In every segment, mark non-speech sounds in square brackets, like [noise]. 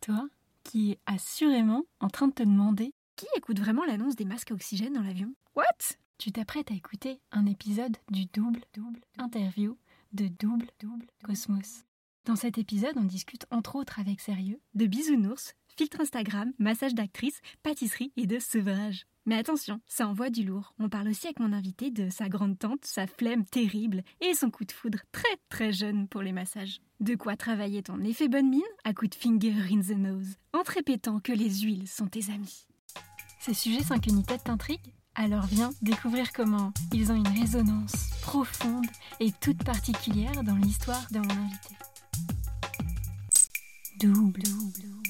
Toi qui es assurément en train de te demander qui écoute vraiment l'annonce des masques à oxygène dans l'avion What? Tu t'apprêtes à écouter un épisode du double double interview de double double Cosmos. Dans cet épisode, on discute entre autres avec sérieux de bisounours, filtre Instagram, massage d'actrice, pâtisserie et de sevrage. Mais attention, ça envoie du lourd. On parle aussi avec mon invité de sa grande tante, sa flemme terrible et son coup de foudre très très jeune pour les massages. De quoi travailler ton effet bonne mine à coup de finger in the nose, en te répétant que les huiles sont tes amis. Ces sujets sans qu'une tête t'intrigue Alors viens découvrir comment ils ont une résonance profonde et toute particulière dans l'histoire de mon invité. Double, double.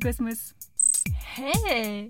Cosmos. Hey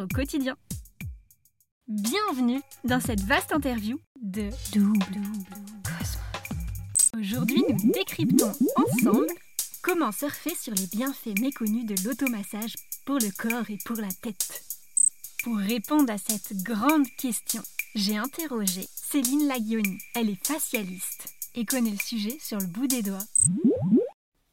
au quotidien. Bienvenue dans cette vaste interview de Double Cosmos. Aujourd'hui, nous décryptons ensemble comment surfer sur les bienfaits méconnus de l'automassage pour le corps et pour la tête. Pour répondre à cette grande question, j'ai interrogé Céline Lagioni. Elle est facialiste et connaît le sujet sur le bout des doigts.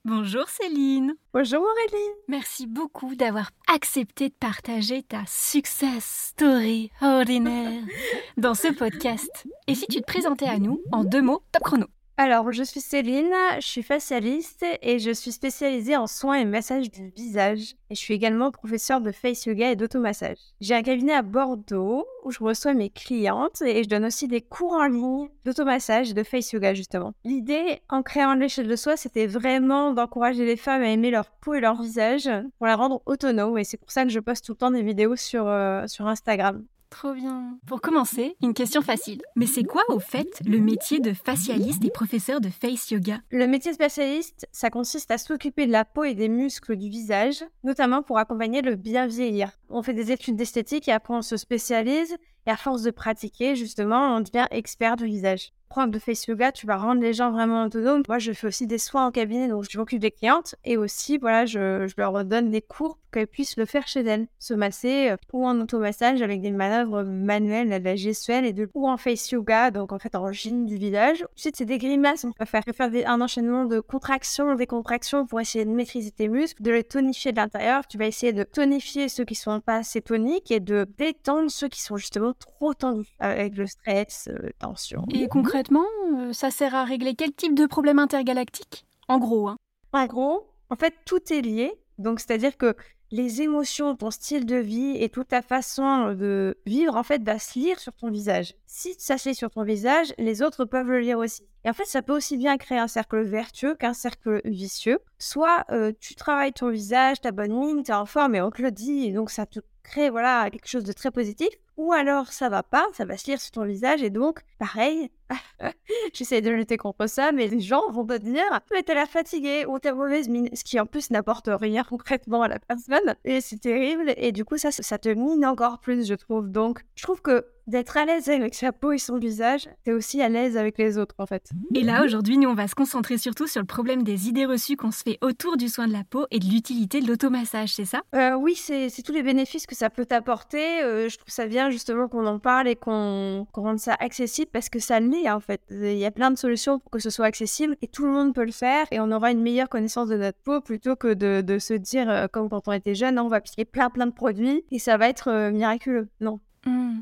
Bonjour Céline. Bonjour Aurélie. Merci beaucoup d'avoir accepté de partager ta success story ordinaire [laughs] dans ce podcast. Et si tu te présentais à nous en deux mots, top chrono. Alors, je suis Céline, je suis facialiste et je suis spécialisée en soins et massages du visage. Et je suis également professeure de face yoga et d'automassage. J'ai un cabinet à Bordeaux où je reçois mes clientes et je donne aussi des cours en ligne d'automassage et de face yoga justement. L'idée en créant l'échelle de soi, c'était vraiment d'encourager les femmes à aimer leur peau et leur visage pour la rendre autonome et c'est pour ça que je poste tout le temps des vidéos sur, euh, sur Instagram. Trop bien. Pour commencer, une question facile. Mais c'est quoi au fait le métier de facialiste et professeur de face yoga? Le métier de facialiste, ça consiste à s'occuper de la peau et des muscles du visage, notamment pour accompagner le bien vieillir. On fait des études d'esthétique et après on se spécialise et à force de pratiquer, justement, on devient expert du visage prof de face yoga, tu vas rendre les gens vraiment autonomes. Moi, je fais aussi des soins en cabinet, donc je m'occupe des clientes et aussi, voilà, je, je leur donne des cours qu'elles puissent le faire chez elles, se masser euh, ou en automassage avec des manœuvres manuelles, de la gestuelle et de ou en face yoga, donc en fait en gym du visage. Ensuite, c'est des grimaces. On peut faire, faire un enchaînement de contractions, des contractions pour essayer de maîtriser tes muscles, de les tonifier de l'intérieur. Tu vas essayer de tonifier ceux qui sont pas assez toniques et de détendre ceux qui sont justement trop tendus avec le stress, euh, tension. Et concrètement euh, ça sert à régler quel type de problème intergalactique? En gros, hein. En gros, en fait, tout est lié. Donc, c'est-à-dire que les émotions, ton style de vie et toute ta façon de vivre, en fait, va se lire sur ton visage. Si ça se lit sur ton visage, les autres peuvent le lire aussi. Et en fait, ça peut aussi bien créer un cercle vertueux qu'un cercle vicieux. Soit tu travailles ton visage, ta bonne mine, es en forme et on te le dit, et donc ça te crée voilà quelque chose de très positif. Ou alors ça va pas, ça va se lire sur ton visage et donc pareil, [laughs] j'essaie de lutter contre ça, mais les gens vont te dire mais t'as l'air fatigué ou t'as mauvaise mine, ce qui en plus n'apporte rien concrètement à la personne et c'est terrible et du coup ça ça te mine encore plus je trouve. Donc je trouve que d'être à l'aise avec sa peau et son visage, t'es aussi à l'aise avec les autres en fait. Et là aujourd'hui, nous on va se concentrer surtout sur le problème des idées reçues qu'on se fait autour du soin de la peau et de l'utilité de l'automassage, c'est ça? Euh, Oui, c'est tous les bénéfices que ça peut t'apporter. Euh, je trouve ça bien justement qu'on en parle et qu'on rende ça accessible parce que ça l'est en fait. Il y a plein de solutions pour que ce soit accessible et tout le monde peut le faire et on aura une meilleure connaissance de notre peau plutôt que de, se dire euh, comme quand on était jeune, on va appliquer plein plein de produits et ça va être miraculeux. Non. Mmh.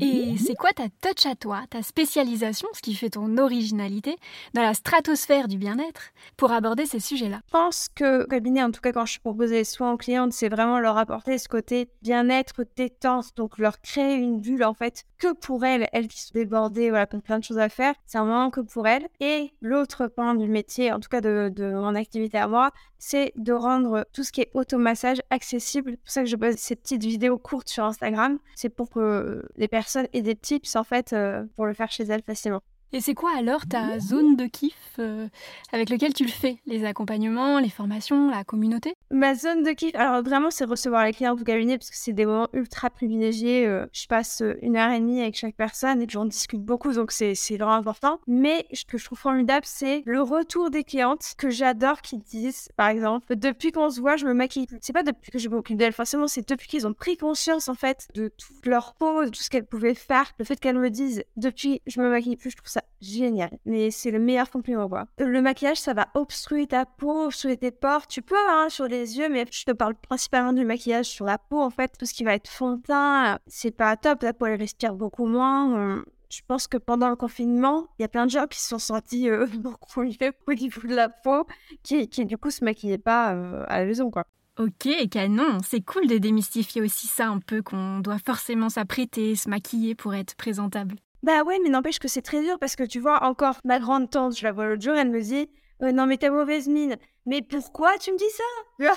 Et c'est quoi ta touch à toi, ta spécialisation, ce qui fait ton originalité dans la stratosphère du bien-être pour aborder ces sujets-là? Je pense que cabinet, en tout cas quand je propose les soins aux clientes, c'est vraiment leur apporter ce côté bien-être, détente, donc leur créer une bulle en fait que pour elles, elles qui sont débordées, voilà, plein de choses à faire, c'est un moment que pour elles. Et l'autre point du métier, en tout cas de, de mon activité à moi, c'est de rendre tout ce qui est automassage accessible. C'est pour ça que je pose ces petites vidéos courtes sur Instagram. C'est pour que les personnes aient des tips en fait euh, pour le faire chez elles facilement. Et c'est quoi alors ta zone de kiff euh, avec lequel tu le fais? Les accompagnements, les formations, la communauté? Ma zone de kiff, alors vraiment, c'est recevoir les clients au cabinet parce que c'est des moments ultra privilégiés. Euh, je passe euh, une heure et demie avec chaque personne et j'en discute beaucoup, donc c'est vraiment important. Mais ce que je trouve formidable, c'est le retour des clientes que j'adore qui disent, par exemple, depuis qu'on se voit, je me maquille. C'est pas depuis que je m'occupe d'elles, forcément, c'est depuis qu'ils ont pris conscience en fait de toute leur peau, de tout ce qu'elles pouvaient faire. Le fait qu'elles me disent, depuis, je me maquille plus, je trouve ça génial. Mais c'est le meilleur compliment, quoi. Le maquillage, ça va obstruer ta peau, obstruer tes pores. Tu peux, hein, sur les yeux, mais je te parle principalement du maquillage sur la peau, en fait. Tout ce qui va être fond de teint, c'est pas top. La peau, elle respire beaucoup moins. Je pense que pendant le confinement, il y a plein de gens qui se sont sentis euh, [laughs] beaucoup mieux au niveau de la peau, qui, qui du coup se maquillaient pas euh, à la maison, quoi. Ok, canon, c'est cool de démystifier aussi ça un peu, qu'on doit forcément s'apprêter, se maquiller pour être présentable. Bah ouais, mais n'empêche que c'est très dur parce que tu vois, encore ma grande tante, je la vois l'autre jour, elle me dit «Euh, Non, mais t'as mauvaise mine. Mais pourquoi tu me dis ça?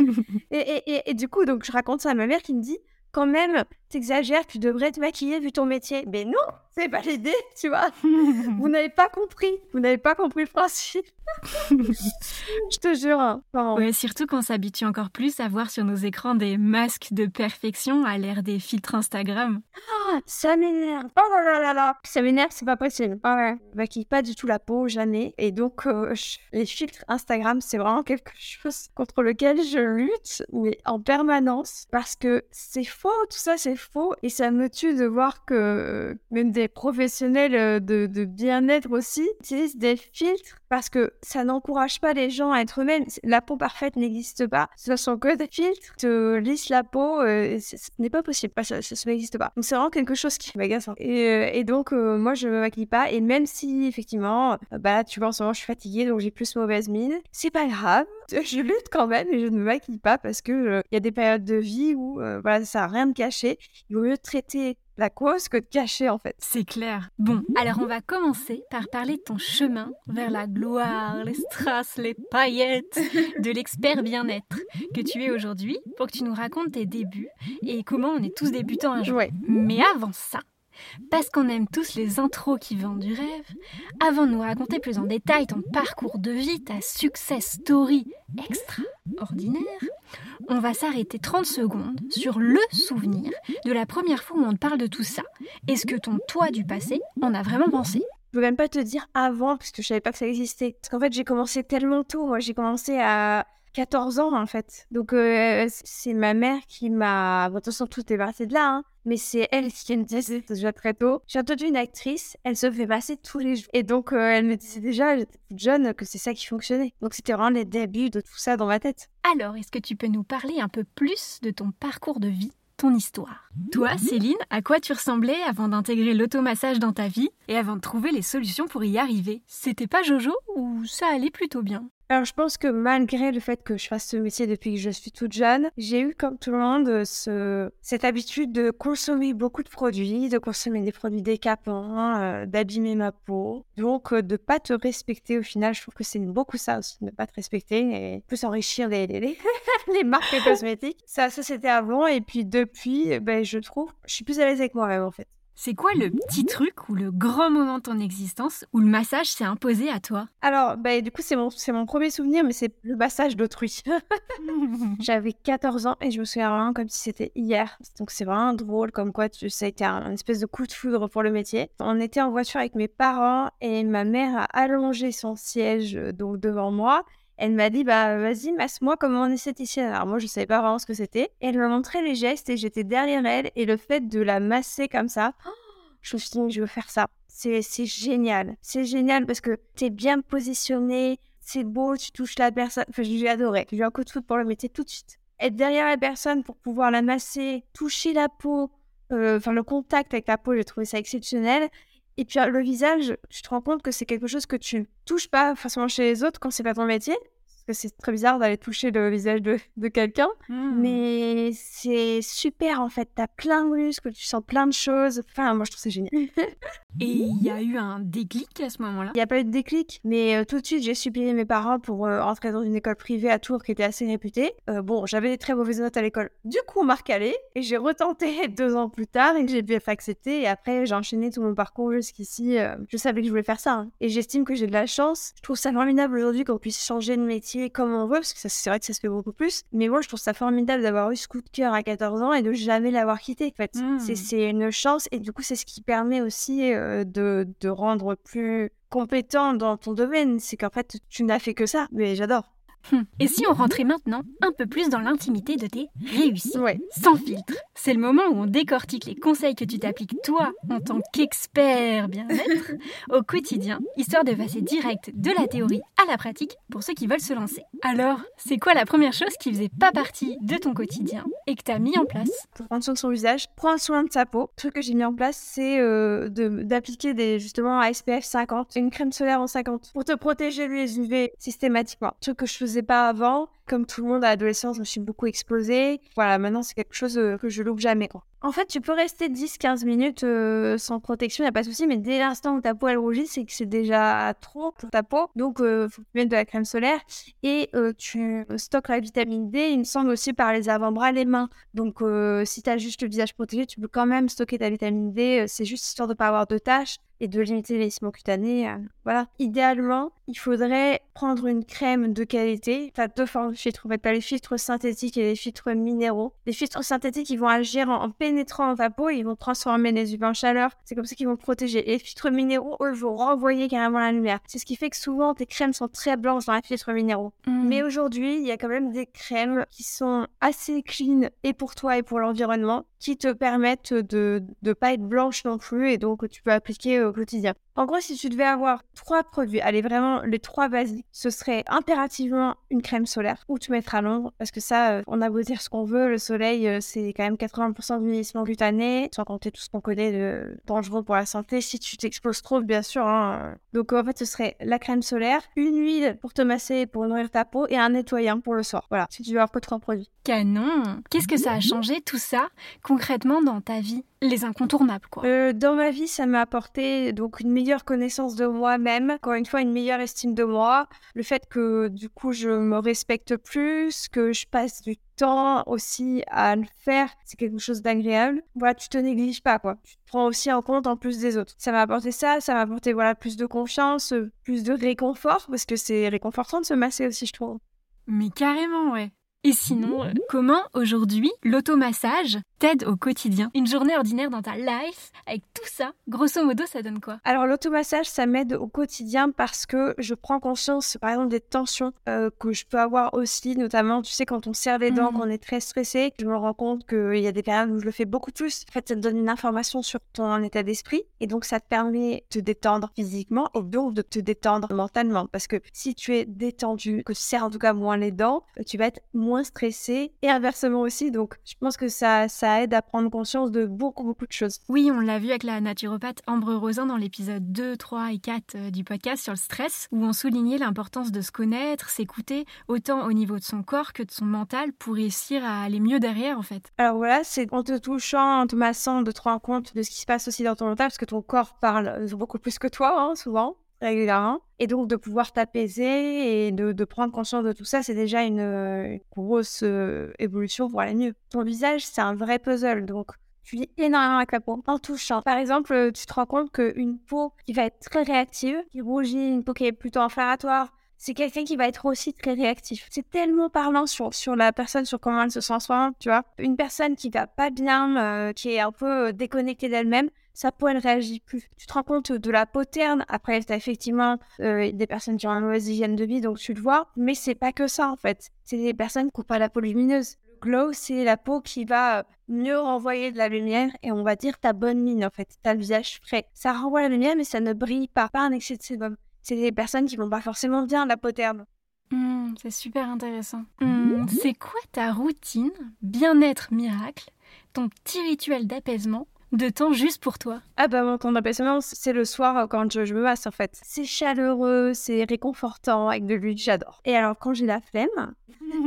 [laughs] Et, et, et, du coup, donc je raconte ça à ma mère qui me dit Quand même, t'exagères, tu devrais te maquiller vu ton métier. Mais non, c'est pas l'idée, tu vois. [laughs] vous n'avez pas compris. Vous n'avez pas compris le principe. [laughs] je te jure. Hein. Ouais, surtout qu'on s'habitue encore plus à voir sur nos écrans des masques de perfection à l'ère des filtres Instagram. Ça m'énerve. Oh là là là là. Ça m'énerve, c'est pas possible. Ah ouais. Maquille pas du tout la peau, jamais. Et donc, euh, les filtres Instagram, c'est vraiment quelque chose contre lequel je lutte, mais en permanence. Parce que c'est faux, tout ça, c'est faux. Et ça me tue de voir que même des professionnels euh, de, bien-être aussi utilisent des filtres parce que ça n'encourage pas les gens à être eux-mêmes. La peau parfaite n'existe pas. Ce sont que des filtres, te lissent la peau, euh, ce n'est pas possible, ça, n'existe pas. Donc c'est vraiment chose qui m'agace. Et, euh, et, donc moi je me maquille pas et même si effectivement, bah tu vois en ce moment je suis fatiguée donc j'ai plus mauvaise mine, c'est pas grave. [laughs] Je lutte quand même et je ne me maquille pas parce que il y a des périodes de vie où voilà ça a rien de caché. Il vaut mieux traiter la cause que de cacher en fait. C'est clair. Bon, alors on va commencer par parler de ton chemin vers la gloire, les strass, les paillettes de l'expert bien-être que tu es aujourd'hui pour que tu nous racontes tes débuts et comment on est tous débutants un jour. Mais avant ça, parce qu'on aime tous les intros qui vendent du rêve, avant de nous raconter plus en détail ton parcours de vie, ta success story extraordinaire, on va s'arrêter 30 secondes sur le souvenir de la première fois où on te parle de tout ça. Est-ce que ton toi du passé en a vraiment pensé? Je peux même pas te dire avant, parce que je savais pas que ça existait. Parce qu'en fait, j'ai commencé tellement tôt. Moi, j'ai commencé à 14 ans, en fait. Donc, euh, c'est ma mère qui m'a... Bon, façon, tout est parti de là, hein. Mais c'est elle qui me disait [laughs] déjà très tôt. J'ai entendu une actrice, elle se fait passer tous les jours. Et donc, euh, elle me disait déjà, j'étais jeune, que c'est ça qui fonctionnait. Donc, c'était vraiment les débuts de tout ça dans ma tête. Alors, est-ce que tu peux nous parler un peu plus de ton parcours de vie ton histoire? Toi, Céline, à quoi tu ressemblais avant d'intégrer l'automassage dans ta vie et avant de trouver les solutions pour y arriver? C'était pas Jojo ou ça allait plutôt bien? Alors, je pense que malgré le fait que je fasse ce métier depuis que je suis toute jeune, j'ai eu, comme tout le monde, ce... cette habitude de consommer beaucoup de produits, de consommer des produits décapants, euh, d'abîmer ma peau. Donc, euh, de pas te respecter au final, je trouve que c'est beaucoup ça aussi, de ne pas te respecter et plus enrichir les, les, les, [laughs] marques cosmétiques. Ça, ça c'était avant. Et puis, depuis, ben, je trouve, je suis plus à l'aise avec moi-même, en fait. C'est quoi le petit truc ou le grand moment de ton existence où le massage s'est imposé à toi? Alors, bah, du coup, c'est mon, c'est mon premier souvenir, mais c'est le massage d'autrui. [laughs] J'avais 14 ans et je me souviens vraiment comme si c'était hier. Donc, c'est vraiment drôle, comme quoi tu, ça a été un, espèce de coup de foudre pour le métier. On était en voiture avec mes parents et ma mère a allongé son siège euh, donc devant moi elle m'a dit bah vas-y masse-moi comme on ici. Alors moi je savais pas vraiment ce que c'était. Elle m'a montré les gestes et j'étais derrière elle et le fait de la masser comme ça, [gasps] je me suis dit je veux faire ça. C'est génial, c'est génial parce que t'es bien positionné, c'est beau, tu touches la personne. Enfin j'ai adoré. J'ai eu un coup de foot pour le métier tout de suite. Être derrière la personne pour pouvoir la masser, toucher la peau, euh, enfin le contact avec ta peau, j'ai trouvé ça exceptionnel. Et puis le visage, tu te rends compte que c'est quelque chose que tu touches pas forcément chez les autres quand c'est pas ton métier que c'est très bizarre d'aller toucher le visage de, de quelqu'un. Hmm. Mais c'est super en fait. T'as plein de muscles, tu sens plein de choses. Enfin, moi je trouve ça génial. [laughs] Et il y a eu un déclic à ce moment-là? Il n'y a pas eu de déclic, mais euh, tout de suite j'ai supplié mes parents pour euh, entrer dans une école privée à Tours qui était assez réputée. Euh, bon, j'avais des très mauvaises notes à l'école. Du coup, on m'a recalé et j'ai retenté [laughs] deux ans plus tard et j'ai pu être acceptée. Et après, j'ai enchaîné tout mon parcours jusqu'ici. je savais que je voulais faire ça. Hein. Et j'estime que j'ai de la chance. Je trouve ça formidable aujourd'hui qu'on puisse changer de métier comme on veut, parce que c'est vrai que ça se fait beaucoup plus. Mais moi, je trouve ça formidable d'avoir eu ce coup de cœur à 14 ans et de jamais l'avoir quitté. En fait, mmh. c'est une chance et du coup, c'est ce qui permet aussi euh, de, de rendre plus compétent dans ton domaine. C'est qu'en fait, tu n'as fait que ça. Mais j'adore. Hum. Et si on rentrait maintenant un peu plus dans l'intimité de tes réussites ouais. Sans filtre? C'est le moment où on décortique les conseils que tu t'appliques toi en tant qu'expert bien-être au quotidien, histoire de passer direct de la théorie à la pratique pour ceux qui veulent se lancer. Alors, c'est quoi la première chose qui faisait pas partie de ton quotidien et que tu as mis en place? Pour prendre soin de son visage, prendre soin de sa peau. Le truc que j'ai mis en place, c'est euh, d'appliquer des justement SPF 50, une crème solaire en 50 pour te protéger les UV systématiquement. Le truc que je faisais pas avant. Comme tout le monde à l'adolescence, je me suis beaucoup explosée. Voilà, maintenant c'est quelque chose euh, que je loupe jamais. En fait, tu peux rester 10-15 minutes euh, sans protection, il a pas de souci, mais dès l'instant où ta peau elle rougit, c'est que c'est déjà trop pour ta peau. Donc, il euh, faut que de la crème solaire et tu stockes la vitamine D, il me semble aussi par les avant-bras, les mains. Donc, si tu as juste le visage protégé, tu peux quand même stocker ta vitamine D. c'est juste histoire de pas avoir de taches et de limiter les cutanés. voilà. Idéalement, il faudrait prendre une crème de qualité. Tu as deux formes de filtres. En fait, tu as les filtres synthétiques et les filtres minéraux. Les filtres synthétiques, ils vont agir en, pénétrant dans ta peau ils vont transformer les UV en chaleur. C'est comme ça qu'ils vont protéger. Et les filtres minéraux, eux, vont renvoyer carrément la lumière. C'est ce qui fait que souvent, tes crèmes sont très blanches dans les filtres minéraux. Mmh. Mais aujourd'hui, il y a quand même des crèmes qui sont assez clean et pour toi et pour l'environnement qui te permettent de ne pas être blanche non plus et donc tu peux appliquer au quotidien. En gros, si tu devais avoir trois produits, allez vraiment les trois basiques, ce serait impérativement une crème solaire ou tu mettre à l'ombre parce que ça, euh, on a beau dire ce qu'on veut, le soleil euh, c'est quand même 80% du vieillissement cutané, sans compter tout ce qu'on connaît de dangereux pour la santé si tu t'exposes trop, bien sûr. Hein. Donc en fait, ce serait la crème solaire, une huile pour te masser, pour nourrir ta peau et un nettoyant pour le soir. Voilà, si tu veux avoir que trois produits. Canon Qu'est-ce que ça a changé tout ça concrètement dans ta vie? Les incontournables quoi. Euh, dans ma vie, ça m'a apporté donc une meilleure connaissance de moi-même, encore une fois une meilleure estime de moi, le fait que du coup je me respecte plus, que je passe du temps aussi à le faire, c'est quelque chose d'agréable. Voilà, tu te négliges pas quoi. Tu te prends aussi en compte en plus des autres. Ça m'a apporté ça, ça m'a apporté voilà plus de confiance, plus de réconfort parce que c'est réconfortant de se masser aussi je trouve. Mais carrément ouais. Et sinon, comment aujourd'hui l'automassage t'aide au quotidien Une journée ordinaire dans ta life, avec tout ça, grosso modo, ça donne quoi? Alors l'automassage, ça m'aide au quotidien parce que je prends conscience, par exemple, des tensions euh, que je peux avoir aussi, notamment, tu sais, quand on serre les dents, mmh. quand on est très stressé, je me rends compte qu'il y a des périodes où je le fais beaucoup plus. En fait, ça te donne une information sur ton état d'esprit et donc ça te permet de te détendre physiquement et donc de te détendre mentalement. Parce que si tu es détendu, que tu serres en tout cas moins les dents, tu vas être moins stressé et inversement aussi. Donc, je pense que ça, ça aide à prendre conscience de beaucoup, beaucoup de choses. Oui, on l'a vu avec la naturopathe Ambre Rosin dans l'épisode 2, 3 et 4 euh, du podcast sur le stress, où on soulignait l'importance de se connaître, s'écouter, autant au niveau de son corps que de son mental pour réussir à aller mieux derrière, en fait. Alors voilà, c'est en te touchant, en te massant, de te rendre compte de ce qui se passe aussi dans ton mental, parce que ton corps parle beaucoup plus que toi, hein, souvent régulièrement. Et donc de pouvoir t'apaiser et de, prendre conscience de tout ça, c'est déjà une, grosse euh, évolution pour aller mieux. Ton visage, c'est un vrai puzzle, donc tu lis énormément avec la peau en touchant. Par exemple, tu te rends compte qu'une peau qui va être très réactive, qui rougit, une peau qui est plutôt inflammatoire, c'est quelqu'un qui va être aussi très réactif. C'est tellement parlant sur, la personne, sur comment elle se sent soi, tu vois. Une personne qui va pas bien, euh, qui est un peu euh, déconnectée d'elle-même, sa peau, elle réagit plus. Tu te rends compte de la peau terne. Après, tu as effectivement euh, des personnes qui ont une mauvaise hygiène de vie, donc tu le vois. Mais c'est pas que ça, en fait. C'est des personnes qui n'ont pas la peau lumineuse. Glow, c'est la peau qui va euh, mieux renvoyer de la lumière et on va dire ta bonne mine, en fait. Ta le visage frais. Ça renvoie la lumière, mais ça ne brille pas. Pas un excès de sébum. C'est des personnes qui vont pas forcément bien la peau terne. Mmh, c'est super intéressant. Mmh, c'est quoi ta routine bien-être miracle ton petit rituel d'apaisement de temps juste pour toi Ah bah mon temps d'apaisement, c'est le soir euh, quand je, me masse en fait. C'est chaleureux, c'est réconfortant avec de l'huile, j'adore. Et alors quand j'ai la flemme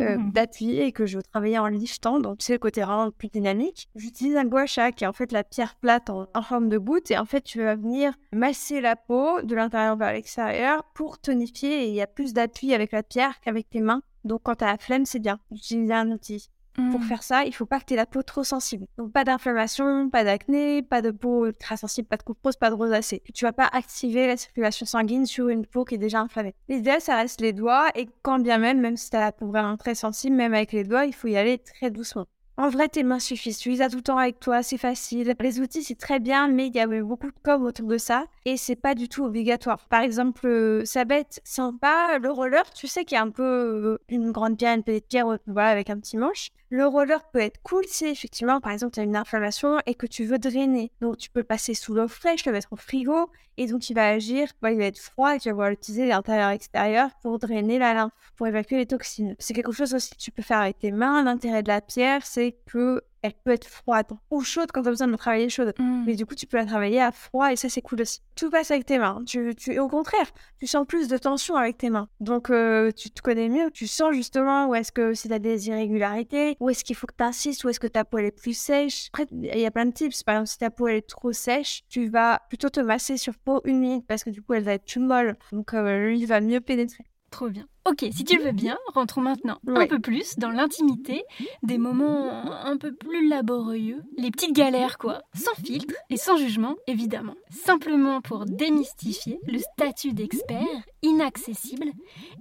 euh, [laughs] d'appuyer et que je veux travailler en liftant, donc c'est le côté vraiment plus dynamique, j'utilise un gua sha qui est en fait la pierre plate en, forme de goutte et en fait tu vas venir masser la peau de l'intérieur vers l'extérieur pour tonifier et il y a plus d'appui avec la pierre qu'avec tes mains. Donc quand t'as la flemme, c'est bien d'utiliser un outil. Pour mmh. faire ça, il faut pas que tu aies la peau trop sensible. Donc pas d'inflammation, pas d'acné, pas de peau très sensible, pas de coupe rose, pas de rosacée. Tu vas pas activer la circulation sanguine sur une peau qui est déjà inflammée. L'idéal, ça reste les doigts et quand bien même, même si tu as la peau vraiment très sensible, même avec les doigts, il faut y aller très doucement. En vrai, tes mains suffisent. Tu les as tout le temps avec toi, c'est facile. Les outils, c'est très bien, mais il y a beaucoup de com autour de ça et c'est pas du tout obligatoire. Par exemple, euh, ça bête sympa, le roller, tu sais qu'il y a un peu euh, une grande pierre, une petite pierre, voilà, avec un petit manche. Le roller peut être cool si effectivement, par exemple, tu as une inflammation et que tu veux drainer. Donc, tu peux le passer sous l'eau fraîche, le mettre au frigo et donc il va agir, il va être froid et tu vas pouvoir l'utiliser l'intérieur-extérieur pour drainer la lymphe, pour évacuer les toxines. C'est quelque chose aussi que tu peux faire avec tes mains. L'intérêt de la pierre, c'est que elle peut être froide ou chaude quand tu as besoin de travailler chaude. Mmh. Mais du coup, tu peux la travailler à froid et ça, c'est cool aussi. Tout passe avec tes mains. Tu, tu, au contraire, tu sens plus de tension avec tes mains. Donc, euh, tu te connais mieux. Tu sens justement où est-ce que si tu as des irrégularités, où est-ce qu'il faut que tu insistes, où est-ce que ta peau est plus sèche. Après, il y a plein de tips. Par exemple, si ta peau est trop sèche, tu vas plutôt te masser sur peau humide parce que du coup, elle va être plus molle. Donc, euh, lui, il va mieux pénétrer. Trop bien. Ok, si tu veux bien, rentrons maintenant un peu plus dans l'intimité, des moments un peu plus laborieux, les petites galères quoi, sans filtre et sans jugement évidemment. Simplement pour démystifier le statut d'expert inaccessible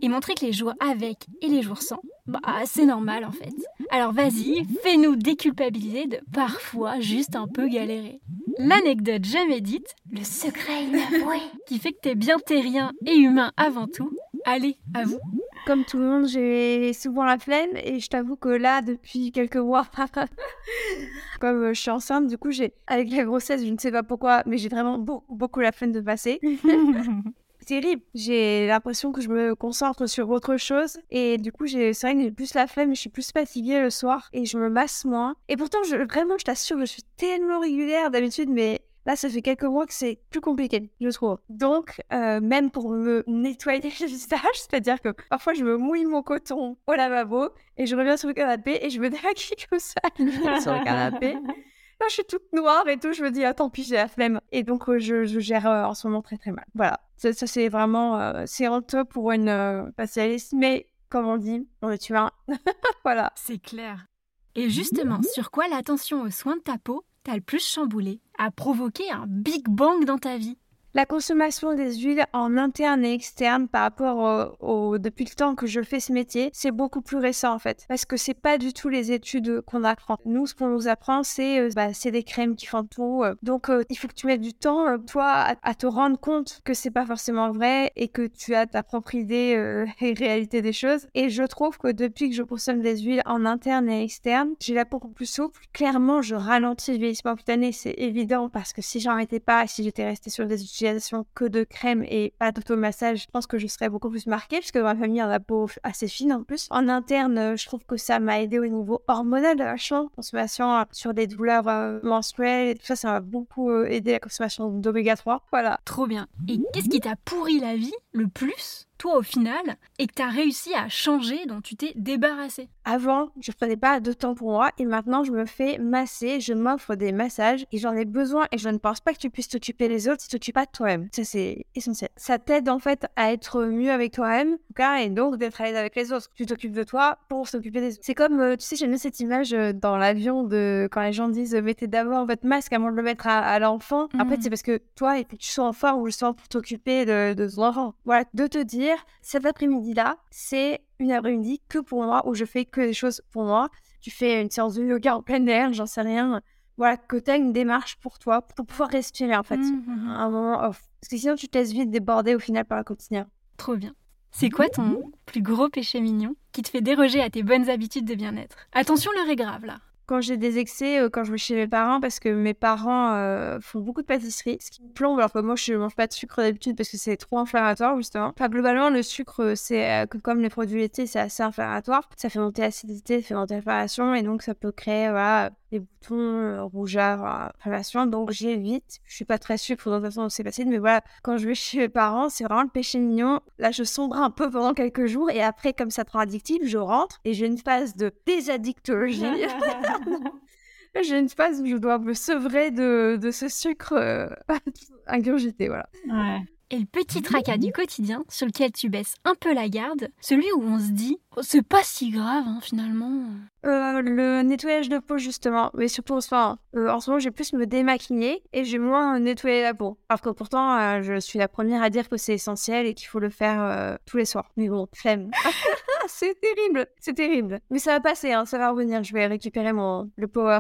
et montrer que les jours avec et les jours sans, bah c'est normal en fait. Alors vas-y, fais-nous déculpabiliser de parfois juste un peu galérer. L'anecdote jamais dite, le secret inavoué, qui fait que t'es bien terrien et humain avant tout, Allez, à vous. Comme tout le monde, j'ai souvent la flemme et je t'avoue que là, depuis quelques mois, [laughs] comme euh, je suis enceinte, du coup, j'ai, avec la grossesse, je ne sais pas pourquoi, mais j'ai vraiment beaucoup, beaucoup la flemme de passer. [laughs] C'est terrible. J'ai l'impression que je me concentre sur autre chose et du coup, j'ai, c'est vrai que j'ai plus la flemme, je suis plus fatiguée le soir et je me masse moins. Et pourtant, je, vraiment, je t'assure, je suis tellement régulière d'habitude, mais Là, ça fait quelques mois que c'est plus compliqué, je trouve. Donc, euh, même pour me nettoyer [laughs] le visage, c'est-à-dire que parfois je me mouille mon coton au lavabo et je reviens sur le canapé et je me [laughs] démaquille comme ça sur le canapé. [laughs] Là, je suis toute noire et tout. Je me dis, ah, tant pis, j'ai la flemme. Et donc, euh, je, gère euh, en ce moment très, très mal. Voilà. Ça, c'est vraiment, c'est honteux pour une spécialiste. Mais, comme on dit, on est humain. voilà. C'est clair. Et justement, sur quoi l'attention aux soins de ta peau le plus chamboulé, a provoqué un Big Bang dans ta vie la consommation des huiles en interne et externe par rapport au, depuis le temps que je fais ce métier, c'est beaucoup plus récent en fait. Parce que c'est pas du tout les études qu'on apprend. Nous, ce qu'on nous apprend, c'est euh, bah, c'est des crèmes qui font tout. Euh. Donc, euh, il faut que tu mettes du temps, toi, à, te rendre compte que c'est pas forcément vrai et que tu as ta propre idée [laughs] et réalité des choses. Et je trouve que depuis que je consomme des huiles en interne et externe, j'ai la peau plus souple. Clairement, je ralentis le vieillissement cutané, c'est évident parce que si j'en étais pas, si j'étais restée sur des que de crème et pas d'automassage, je pense que je serais beaucoup plus marquée puisque ma famille a la peau assez fine en plus. En interne, euh, je trouve que ça m'a aidé au niveau hormonal vachement. Consommation euh, sur des douleurs euh, menstruelles et tout ça, ça m'a beaucoup aidé la consommation d'oméga 3. Voilà. Trop bien. Et qu'est-ce qui t'a pourri la vie le plus? Toi au final et que tu as réussi à changer, dont tu t'es débarrassé Avant, je prenais pas de temps pour moi et maintenant je me fais masser, je m'offre des massages et j'en ai besoin et je ne pense pas que tu puisses t'occuper des autres si tu t'occupes pas de toi-même. Ça c'est essentiel. Ça t'aide en fait à être mieux avec toi-même et donc d'être à l'aise avec les autres. Tu t'occupes de toi pour s'occuper des autres. C'est comme, euh, tu sais, j'aime bien cette image euh, dans l'avion de quand les gens disent mettez d'abord votre masque avant de le mettre à, l'enfant. En fait, mmh. c'est parce que toi, et puis tu sois en forme ou justement pour t'occuper de, de ton enfant. Voilà, de te dire cet après-midi-là, c'est une après-midi que pour moi, où je fais que des choses pour moi. Tu fais une séance de yoga en plein air, j'en sais rien. Voilà, que tu as une démarche pour toi, pour pouvoir respirer en fait. Mmh, mmh, mmh. Un moment off. Parce que sinon, tu te laisses vite déborder au final par la quotidien. Trop bien. C'est quoi ton plus gros péché mignon qui te fait déroger à tes bonnes habitudes de bien-être? Attention, l'heure est grave là quand j'ai des excès, euh, quand je vais chez mes parents, parce que mes parents euh, font beaucoup de pâtisserie, ce qui me plombe, alors que moi je mange pas de sucre d'habitude parce que c'est trop inflammatoire justement. Enfin, globalement, le sucre, c'est euh, comme les produits laitiers, c'est assez inflammatoire. Ça fait monter l'acidité, ça fait monter l'inflammation et donc ça peut créer voilà, des boutons, euh, rougeurs, euh, inflammation. Donc j'évite. Je suis pas très sûre pour toute façon c'est facile, mais voilà, quand je vais chez mes parents, c'est vraiment le péché mignon. Là, je sombre un peu pendant quelques jours et après, comme ça te rend addictif, je rentre et j'ai une phase de désaddictologie. [laughs] j'ai une phase où je dois me sevrer de, de ce sucre euh, [laughs] ingurgité, voilà. Ouais. Et le petit tracas du quotidien sur lequel tu baisses un peu la garde, celui où on se dit oh, c'est pas si grave hein, finalement. Euh, le nettoyage de peau justement, mais surtout enfin, euh, en ce moment j'ai plus me démaquiller et j'ai moins nettoyer la peau. Alors que pourtant euh, je suis la première à dire que c'est essentiel et qu'il faut le faire tous les soirs. Mais bon, flemme. [laughs] c'est terrible, c'est terrible. Mais ça va passer, hein, ça va revenir. Je vais récupérer mon le power.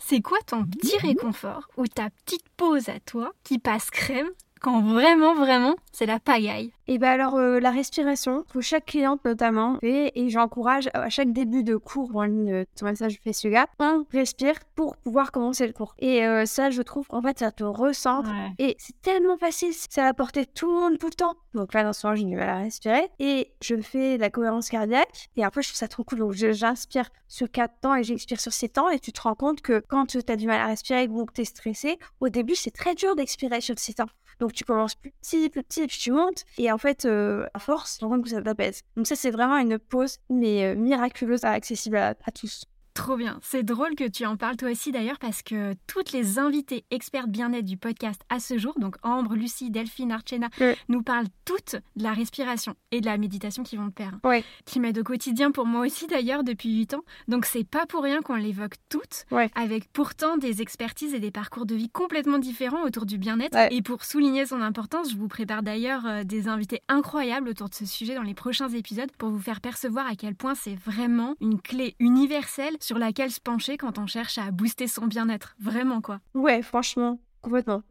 c'est quoi ton petit [laughs] réconfort ou ta petite pause à toi qui passe crème quand vraiment, vraiment, c'est la pagaille. Et bien alors, euh, la respiration, pour chaque cliente notamment, et, et j'encourage à chaque début de cours en ligne, ton message fait gars, on respire pour pouvoir commencer le cours. Et euh, ça, je trouve qu'en fait, ça te recentre. Et c'est tellement facile, ça va porter tout le monde tout le temps. Donc là, dans ce moment, j'ai du mal à respirer. Et je fais la cohérence cardiaque. Et après, je trouve ça trop cool. Donc j'inspire sur 4 temps et j'expire sur 6 temps. Et tu te rends compte que quand tu as du mal à respirer ou que tu es stressé, au début, c'est très dur d'expirer sur 6 temps. Donc tu commences plus petit, plus petit, puis tu montes. Et en fait, euh, à force, tu rends que ça t'apaise. Donc ça, c'est vraiment une pause, mais euh, miraculeuse, accessible à tous. Trop bien. C'est drôle que tu en parles toi aussi d'ailleurs parce que toutes les invités expertes bien-être du podcast à ce jour, donc Ambre, Lucie, Delphine, Archena, nous parlent toutes de la respiration et de la méditation qui vont de pair. Qui m'aident au quotidien pour moi aussi d'ailleurs depuis 8 ans. Donc c'est pas pour rien qu'on l'évoque toutes, avec pourtant des expertises et des parcours de vie complètement différents autour du bien-être. Et pour souligner son importance, je vous prépare d'ailleurs euh, des invités incroyables autour de ce sujet dans les prochains épisodes pour vous faire percevoir à quel point c'est vraiment une clé universelle sur laquelle se pencher quand on cherche à booster son bien-être. Vraiment, quoi. Ouais, franchement, complètement.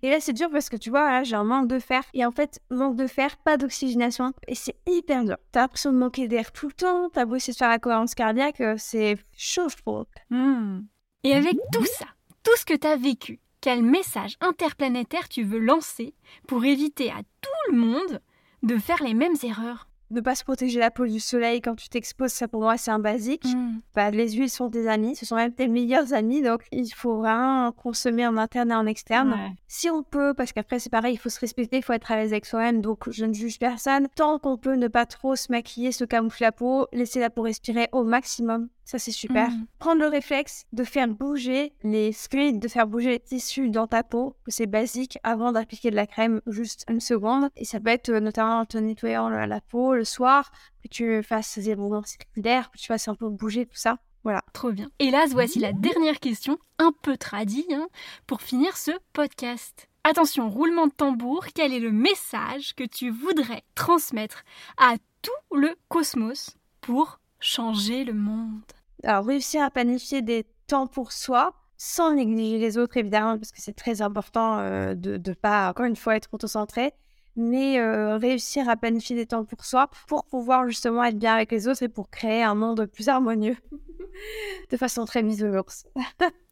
Et là, c'est dur parce que tu vois, là, j'ai un manque de fer. Et en fait, manque de fer, pas d'oxygénation. Et c'est hyper dur. T'as l'impression de manquer d'air tout le temps. T'as beau essayer de faire la cohérence cardiaque, euh, c'est chaud, je trouve. Hmm. Et avec tout ça, tout ce que t'as vécu, quel message interplanétaire tu veux lancer pour éviter à tout le monde de faire les mêmes erreurs? Ne pas se protéger la peau du soleil quand tu t'exposes, ça pour moi c'est un basique. Mm. Bah, les huiles sont tes amis, ce sont même tes meilleurs amis, donc il faut vraiment consommer en interne et en externe. Si on peut, parce qu'après c'est pareil, il faut se respecter, il faut être à l'aise avec soi-même, donc je ne juge personne. Tant qu'on peut ne pas trop se maquiller, se camoufler la peau, laisser la peau respirer au maximum, ça, c'est super. Mm. Prendre le réflexe de faire bouger les screens, de faire bouger les tissus dans ta peau, c'est basique, avant d'appliquer de la crème, juste une seconde. Et ça peut être euh, notamment en te nettoyant la, peau le soir, que tu fasses des mouvements circulaires, que tu fasses un peu bouger tout ça. Voilà. Trop bien. Hélas, voici la dernière question, un peu tradie, hein, pour finir ce podcast. Attention, roulement de tambour, quel est le message que tu voudrais transmettre à tout le cosmos pour changer le monde? Alors, réussir à planifier des temps pour soi, sans négliger les autres, évidemment, parce que c'est très important euh, de ne pas, encore une fois, être autocentré, mais euh, réussir à planifier des temps pour soi pour pouvoir justement être bien avec les autres et pour créer un monde plus harmonieux, [laughs] de façon très mise au l'ours.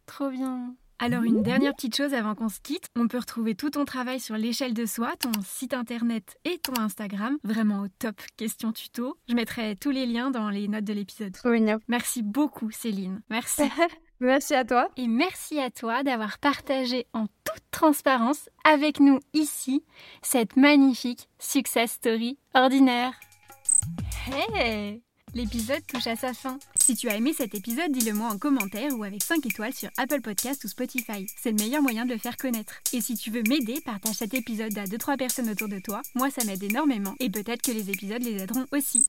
Trop bien. Alors une dernière petite chose avant qu'on se quitte, on peut retrouver tout ton travail sur l'échelle de soi, ton site internet et ton Instagram, vraiment au top question tuto. Je mettrai tous les liens dans les notes de l'épisode. Merci beaucoup Céline. Merci. [laughs] merci à toi. Et merci à toi d'avoir partagé en toute transparence avec nous ici cette magnifique success story ordinaire. Hey L'épisode touche à sa fin. Si tu as aimé cet épisode, dis-le moi en commentaire ou avec 5 étoiles sur Apple Podcast ou Spotify. C'est le meilleur moyen de le faire connaître. Et si tu veux m'aider, partage cet épisode à 2-3 personnes autour de toi. Moi, ça m'aide énormément. Et peut-être que les épisodes les aideront aussi.